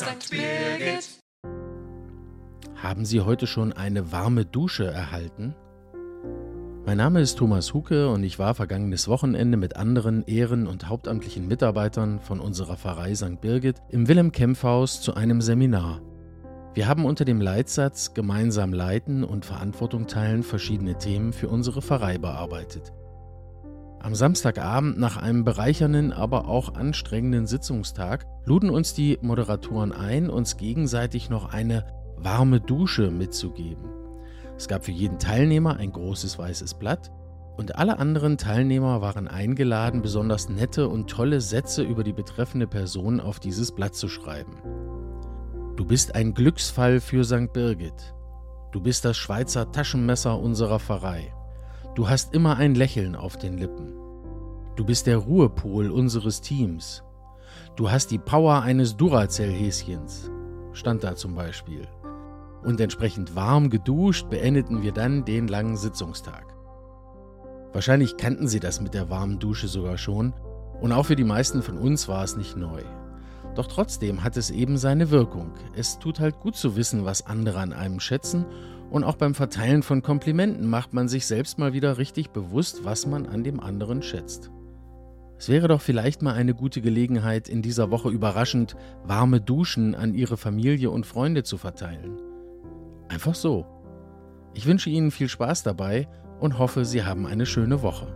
St. Birgit. Haben Sie heute schon eine warme Dusche erhalten? Mein Name ist Thomas Huke und ich war vergangenes Wochenende mit anderen ehren- und hauptamtlichen Mitarbeitern von unserer Pfarrei St. Birgit im Wilhelm-Kempf-Haus zu einem Seminar. Wir haben unter dem Leitsatz Gemeinsam leiten und Verantwortung teilen verschiedene Themen für unsere Pfarrei bearbeitet. Am Samstagabend nach einem bereichernden, aber auch anstrengenden Sitzungstag luden uns die Moderatoren ein, uns gegenseitig noch eine warme Dusche mitzugeben. Es gab für jeden Teilnehmer ein großes weißes Blatt und alle anderen Teilnehmer waren eingeladen, besonders nette und tolle Sätze über die betreffende Person auf dieses Blatt zu schreiben. Du bist ein Glücksfall für St. Birgit. Du bist das Schweizer Taschenmesser unserer Pfarrei. Du hast immer ein Lächeln auf den Lippen. Du bist der Ruhepol unseres Teams. Du hast die Power eines Duracell-Häschens, stand da zum Beispiel. Und entsprechend warm geduscht beendeten wir dann den langen Sitzungstag. Wahrscheinlich kannten Sie das mit der warmen Dusche sogar schon, und auch für die meisten von uns war es nicht neu. Doch trotzdem hat es eben seine Wirkung. Es tut halt gut zu wissen, was andere an einem schätzen und auch beim Verteilen von Komplimenten macht man sich selbst mal wieder richtig bewusst, was man an dem anderen schätzt. Es wäre doch vielleicht mal eine gute Gelegenheit, in dieser Woche überraschend warme Duschen an Ihre Familie und Freunde zu verteilen. Einfach so. Ich wünsche Ihnen viel Spaß dabei und hoffe, Sie haben eine schöne Woche.